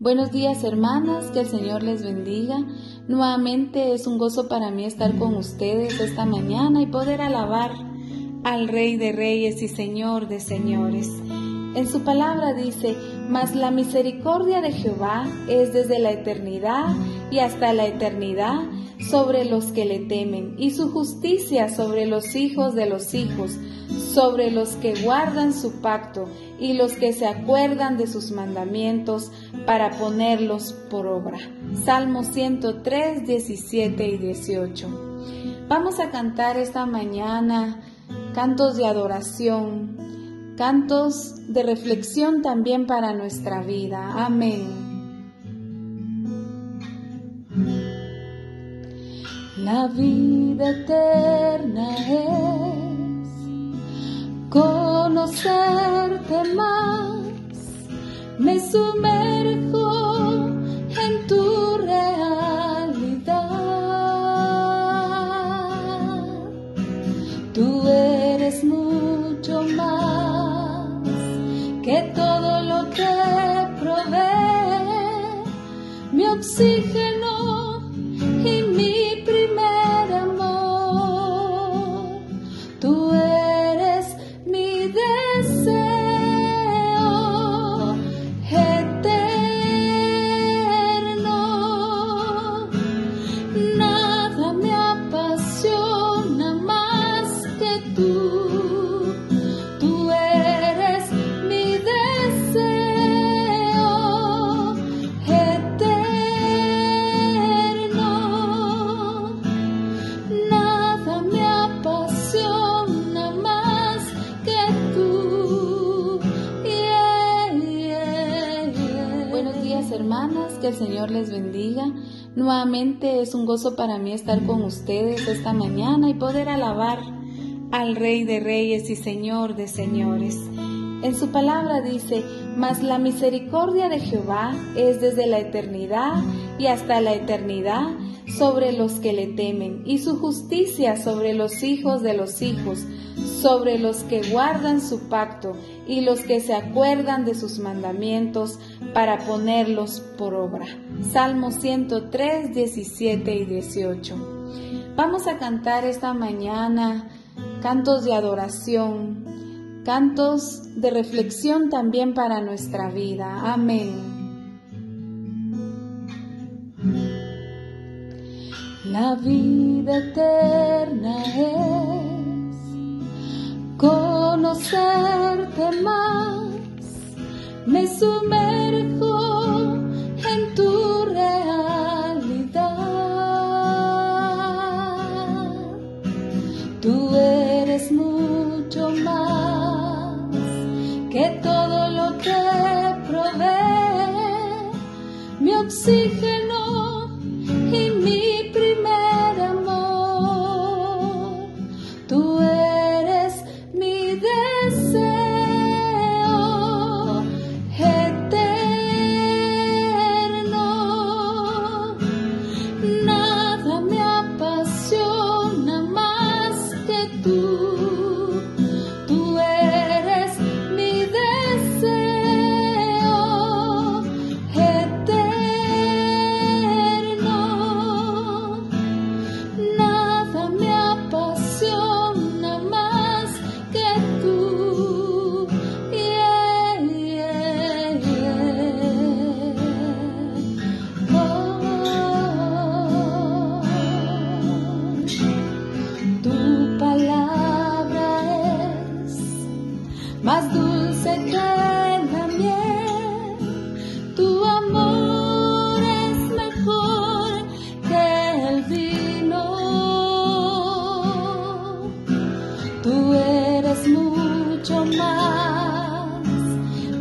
Buenos días hermanas, que el Señor les bendiga. Nuevamente es un gozo para mí estar con ustedes esta mañana y poder alabar al Rey de Reyes y Señor de Señores. En su palabra dice, mas la misericordia de Jehová es desde la eternidad y hasta la eternidad sobre los que le temen, y su justicia sobre los hijos de los hijos, sobre los que guardan su pacto y los que se acuerdan de sus mandamientos para ponerlos por obra. Salmo 103, 17 y 18. Vamos a cantar esta mañana cantos de adoración, cantos de reflexión también para nuestra vida. Amén. La vida eterna es conocerte más, me sumerjo que el Señor les bendiga. Nuevamente es un gozo para mí estar con ustedes esta mañana y poder alabar al Rey de Reyes y Señor de Señores. En su palabra dice, mas la misericordia de Jehová es desde la eternidad y hasta la eternidad sobre los que le temen, y su justicia sobre los hijos de los hijos, sobre los que guardan su pacto y los que se acuerdan de sus mandamientos para ponerlos por obra. Salmo 103, 17 y 18. Vamos a cantar esta mañana cantos de adoración, cantos de reflexión también para nuestra vida. Amén. La vida eterna es conocerte más, me sumerjo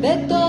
Beto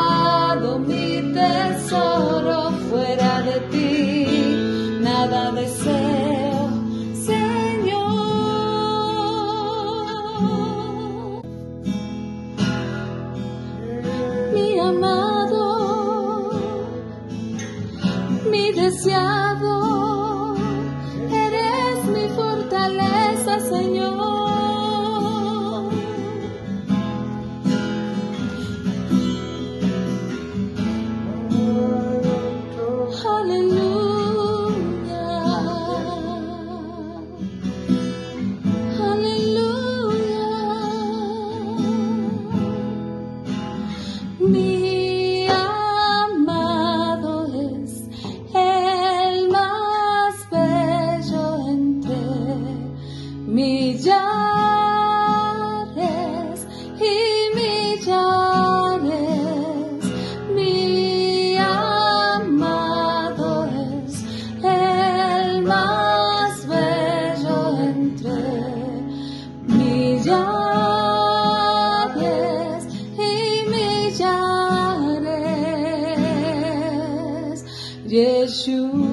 Yeshua.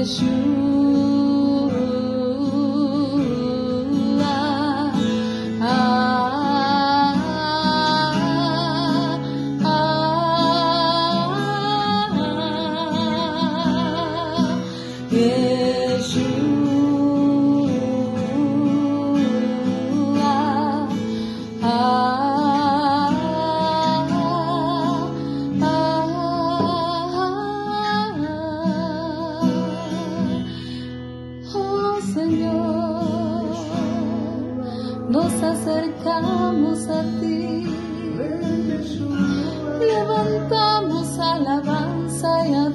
wish you.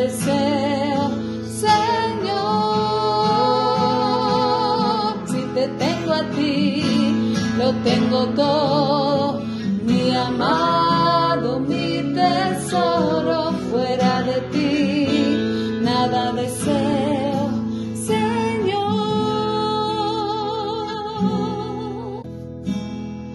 deseo, Señor. Si te tengo a ti, lo tengo todo